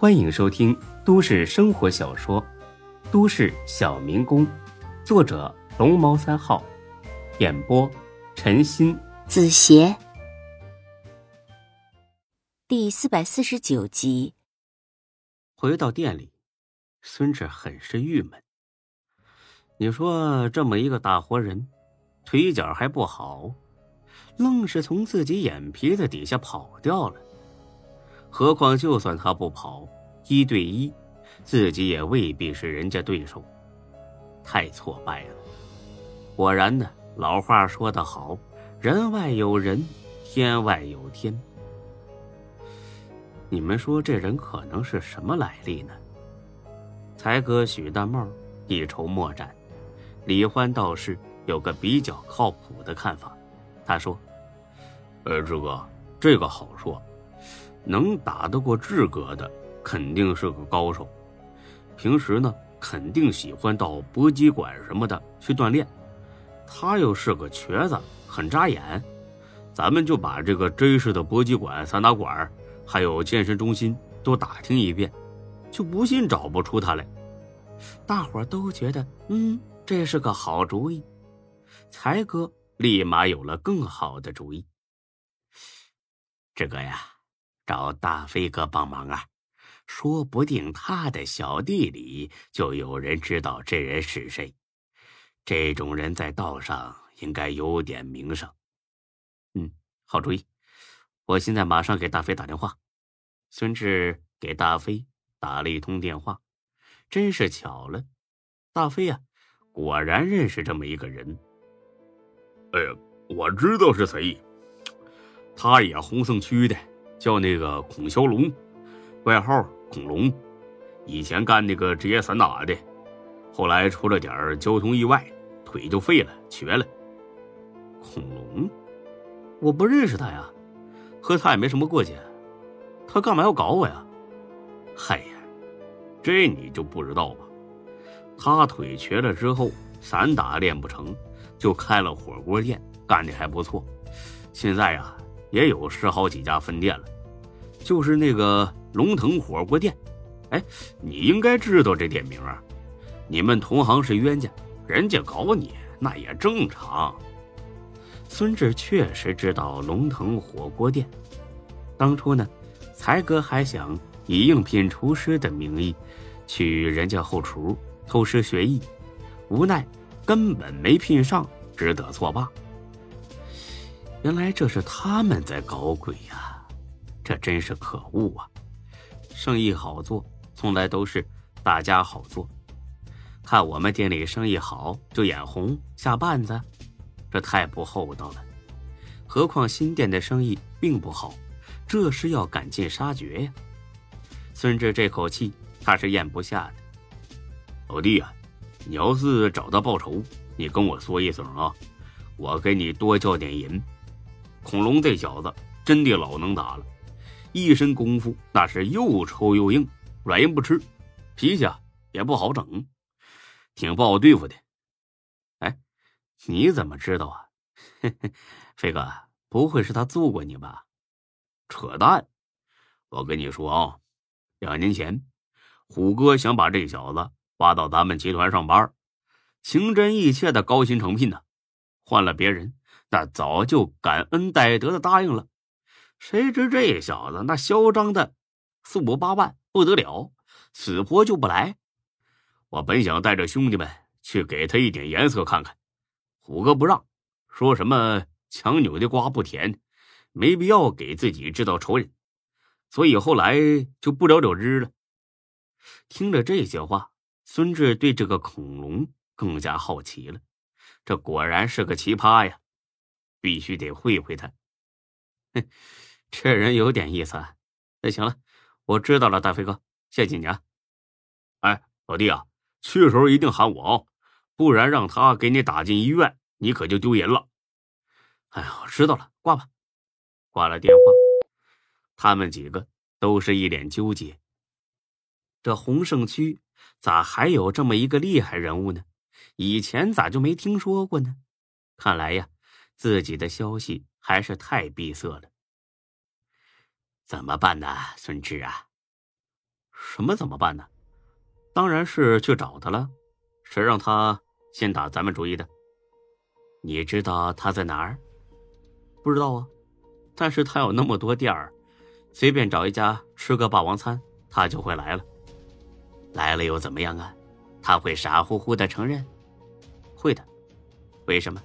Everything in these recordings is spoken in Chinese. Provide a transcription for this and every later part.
欢迎收听都市生活小说《都市小民工》，作者龙猫三号，演播陈鑫、子邪，第四百四十九集。回到店里，孙志很是郁闷。你说这么一个大活人，腿脚还不好，愣是从自己眼皮子底下跑掉了。何况就算他不跑，一对一，自己也未必是人家对手。太挫败了。果然呢，老话说得好，人外有人，天外有天。你们说这人可能是什么来历呢？才哥许大茂一筹莫展。李欢倒是有个比较靠谱的看法，他说：“呃，志哥，这个好说，能打得过志哥的，肯定是个高手。平时呢，肯定喜欢到搏击馆什么的去锻炼。他又是个瘸子，很扎眼。咱们就把这个真实的搏击馆、散打馆，还有健身中心都打听一遍，就不信找不出他来。”大伙都觉得，嗯。这是个好主意，才哥立马有了更好的主意。这个呀，找大飞哥帮忙啊，说不定他的小弟里就有人知道这人是谁。这种人在道上应该有点名声。嗯，好主意，我现在马上给大飞打电话。孙志给大飞打了一通电话，真是巧了，大飞呀。果然认识这么一个人。哎呀，我知道是谁，他也红胜区的，叫那个孔骁龙，外号孔龙，以前干那个职业散打的，后来出了点交通意外，腿就废了，瘸了。孔龙，我不认识他呀，和他也没什么过节，他干嘛要搞我呀？嗨呀，这你就不知道吧？他腿瘸了之后，散打练不成，就开了火锅店，干的还不错。现在呀，也有十好几家分店了，就是那个龙腾火锅店。哎，你应该知道这店名啊。你们同行是冤家，人家搞你那也正常。孙志确实知道龙腾火锅店。当初呢，才哥还想以应聘厨师的名义，去人家后厨。偷师学艺，无奈根本没聘上，只得作罢。原来这是他们在搞鬼呀！这真是可恶啊！生意好做，从来都是大家好做。看我们店里生意好就眼红下绊子，这太不厚道了。何况新店的生意并不好，这是要赶尽杀绝呀！孙志这口气他是咽不下的。老弟啊，你要是找他报仇，你跟我说一声啊，我给你多交点银。恐龙这小子真的老能打了，一身功夫那是又臭又硬，软硬不吃，脾气啊也不好整，挺不好对付的。哎，你怎么知道啊？飞哥，不会是他揍过你吧？扯淡！我跟你说啊，两年前，虎哥想把这小子。挖到咱们集团上班，情真意切的高薪诚聘呢。换了别人，那早就感恩戴德的答应了。谁知这小子那嚣张的四五八万不得了，死活就不来。我本想带着兄弟们去给他一点颜色看看，虎哥不让，说什么强扭的瓜不甜，没必要给自己制造仇人，所以后来就不了了之了。听着这些话。孙志对这个恐龙更加好奇了，这果然是个奇葩呀，必须得会会他。哼，这人有点意思啊。那行了，我知道了，大飞哥，谢谢你啊。哎，老弟啊，去时候一定喊我哦，不然让他给你打进医院，你可就丢人了。哎呀，知道了，挂吧。挂了电话，他们几个都是一脸纠结。这洪胜区。咋还有这么一个厉害人物呢？以前咋就没听说过呢？看来呀，自己的消息还是太闭塞了。怎么办呢，孙志啊？什么怎么办呢？当然是去找他了。谁让他先打咱们主意的？你知道他在哪儿？不知道啊。但是他有那么多店儿，随便找一家吃个霸王餐，他就会来了。来了又怎么样啊？他会傻乎乎的承认？会的。为什么？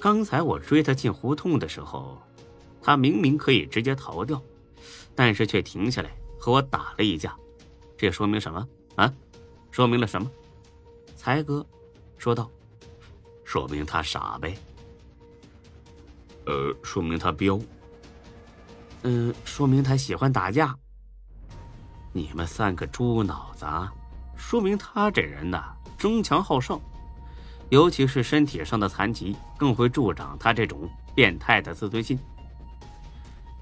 刚才我追他进胡同的时候，他明明可以直接逃掉，但是却停下来和我打了一架。这说明什么啊？说明了什么？才哥说道：“说明他傻呗。呃，说明他彪。嗯，说明他喜欢打架。你们三个猪脑子，说明他这人呐，争强好胜。”尤其是身体上的残疾，更会助长他这种变态的自尊心。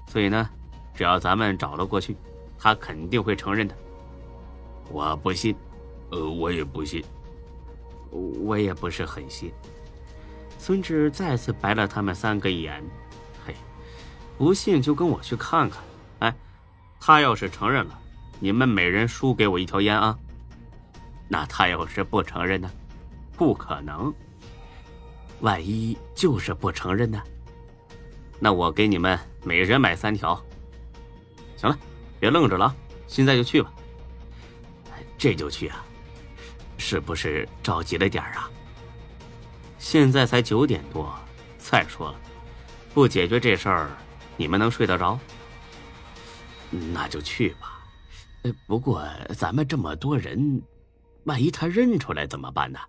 所以呢，只要咱们找了过去，他肯定会承认的。我不信，呃，我也不信，我也不是很信。孙志再次白了他们三个一眼：“嘿，不信就跟我去看看。哎，他要是承认了，你们每人输给我一条烟啊。那他要是不承认呢？”不可能！万一就是不承认呢？那我给你们每人买三条。行了，别愣着了，现在就去吧。这就去啊？是不是着急了点啊？现在才九点多。再说了，不解决这事儿，你们能睡得着？那就去吧。不过咱们这么多人，万一他认出来怎么办呢？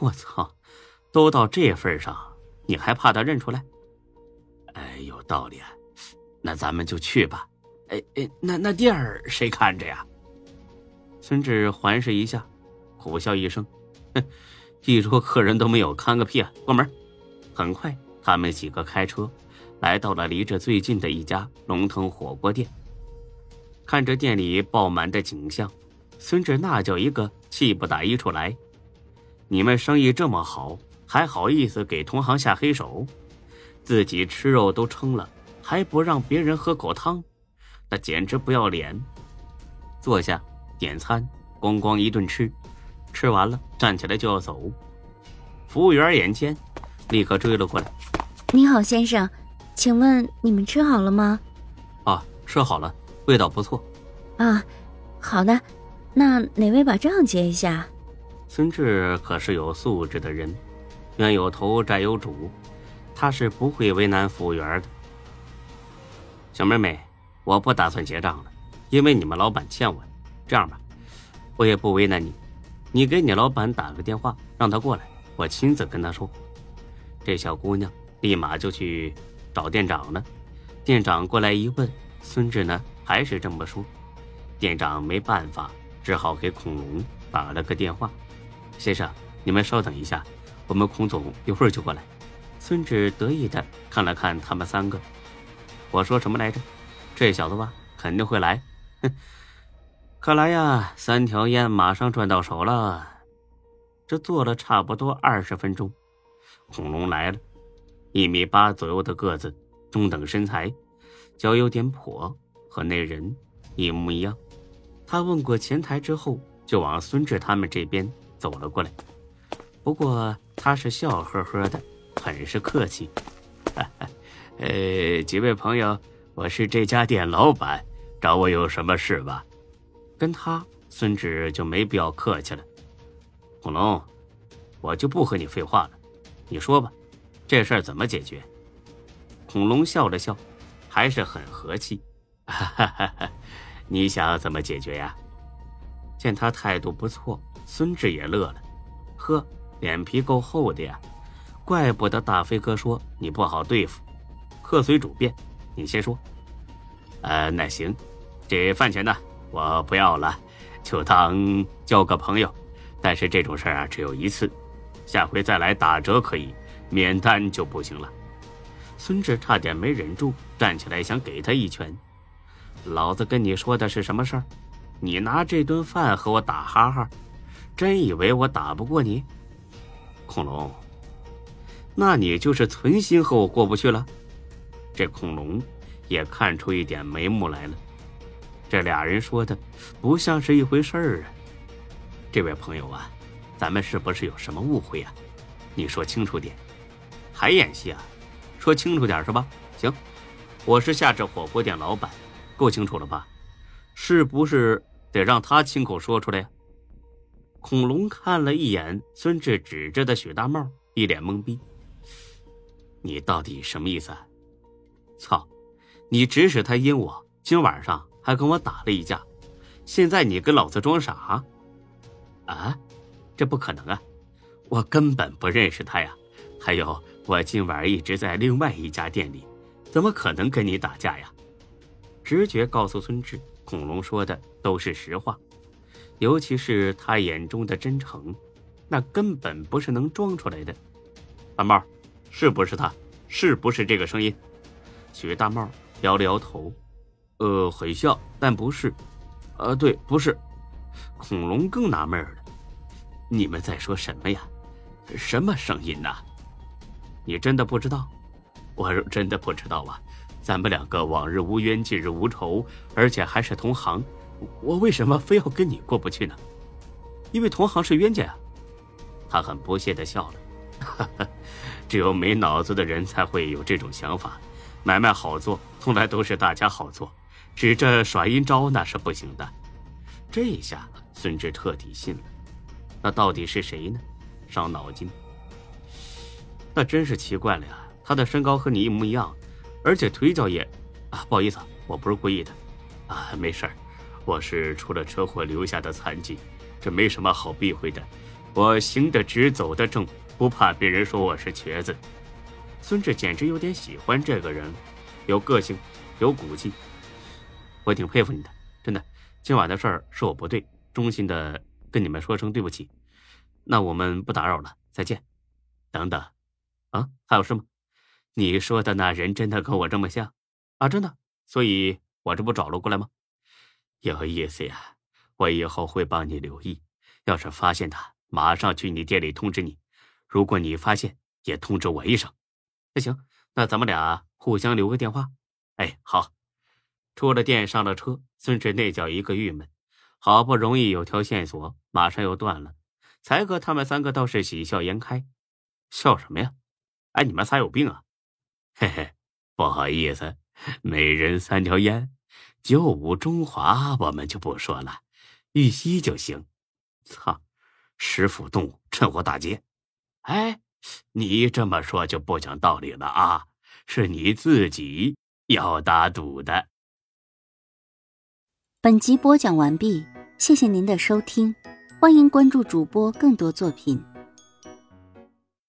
我操，都到这份上，你还怕他认出来？哎，有道理啊，那咱们就去吧。哎哎，那那店儿谁看着呀？孙志环视一下，苦笑一声：“哼，一桌客人都没有，看个屁啊！关门。”很快，他们几个开车来到了离这最近的一家龙腾火锅店。看着店里爆满的景象，孙志那叫一个气不打一处来。你们生意这么好，还好意思给同行下黑手？自己吃肉都撑了，还不让别人喝口汤，那简直不要脸！坐下点餐，咣咣一顿吃，吃完了站起来就要走。服务员眼尖，立刻追了过来：“你好，先生，请问你们吃好了吗？”“啊，吃好了，味道不错。”“啊，好的，那哪位把账结一下？”孙志可是有素质的人，冤有头债有主，他是不会为难服务员的。小妹妹，我不打算结账了，因为你们老板欠我。这样吧，我也不为难你，你给你老板打个电话，让他过来，我亲自跟他说。这小姑娘立马就去找店长了。店长过来一问，孙志呢还是这么说。店长没办法，只好给孔龙打了个电话。先生，你们稍等一下，我们孔总一会儿就过来。孙志得意的看了看他们三个，我说什么来着？这小子吧，肯定会来。哼，看来呀，三条烟马上赚到手了。这坐了差不多二十分钟，恐龙来了，一米八左右的个子，中等身材，脚有点跛，和那人一模一样。他问过前台之后，就往孙志他们这边。走了过来，不过他是笑呵呵的，很是客气。哈 哈呃，几位朋友，我是这家店老板，找我有什么事吧？跟他孙志就没必要客气了。恐龙，我就不和你废话了，你说吧，这事儿怎么解决？恐龙笑了笑，还是很和气。哈哈哈你想要怎么解决呀？见他态度不错。孙志也乐了，呵，脸皮够厚的呀，怪不得大飞哥说你不好对付。客随主便，你先说。呃，那行，这饭钱呢，我不要了，就当交个朋友。但是这种事儿啊，只有一次，下回再来打折可以，免单就不行了。孙志差点没忍住，站起来想给他一拳。老子跟你说的是什么事儿？你拿这顿饭和我打哈哈？真以为我打不过你，恐龙？那你就是存心和我过不去了？这恐龙也看出一点眉目来了。这俩人说的不像是一回事儿啊！这位朋友啊，咱们是不是有什么误会啊？你说清楚点。还演戏啊？说清楚点是吧？行，我是下这火锅店老板，够清楚了吧？是不是得让他亲口说出来呀？恐龙看了一眼孙志指着的许大茂，一脸懵逼。你到底什么意思？啊？操！你指使他阴我，今晚上还跟我打了一架，现在你跟老子装傻？啊？这不可能啊！我根本不认识他呀！还有，我今晚一直在另外一家店里，怎么可能跟你打架呀？直觉告诉孙志。恐龙说的都是实话，尤其是他眼中的真诚，那根本不是能装出来的。蓝猫，是不是他？是不是这个声音？许大帽摇了摇头，呃，很像，但不是。呃，对，不是。恐龙更纳闷了，你们在说什么呀？什么声音呢？你真的不知道？我真的不知道啊。咱们两个往日无冤，近日无仇，而且还是同行，我为什么非要跟你过不去呢？因为同行是冤家呀。他很不屑的笑了，哈 哈只有没脑子的人才会有这种想法。买卖好做，从来都是大家好做，指着耍阴招那是不行的。这下孙志彻底信了。那到底是谁呢？伤脑筋。那真是奇怪了呀，他的身高和你一模一样。而且腿脚也，啊，不好意思，我不是故意的，啊，没事儿，我是出了车祸留下的残疾，这没什么好避讳的，我行得直，走得正，不怕别人说我是瘸子。孙志简直有点喜欢这个人，有个性，有骨气，我挺佩服你的，真的。今晚的事儿是我不对，衷心的跟你们说声对不起。那我们不打扰了，再见。等等，啊，还有事吗？你说的那人真的跟我这么像，啊，真的，所以我这不找了过来吗？有意思呀，我以后会帮你留意，要是发现他，马上去你店里通知你。如果你发现，也通知我一声。那行，那咱们俩互相留个电话。哎，好。出了店，上了车，孙志那叫一个郁闷，好不容易有条线索，马上又断了。才哥他们三个倒是喜笑颜开，笑什么呀？哎，你们仨有病啊！嘿嘿，不好意思，每人三条烟，九五中华我们就不说了，玉溪就行。操，食腐动物，趁火打劫！哎，你这么说就不讲道理了啊！是你自己要打赌的。本集播讲完毕，谢谢您的收听，欢迎关注主播更多作品。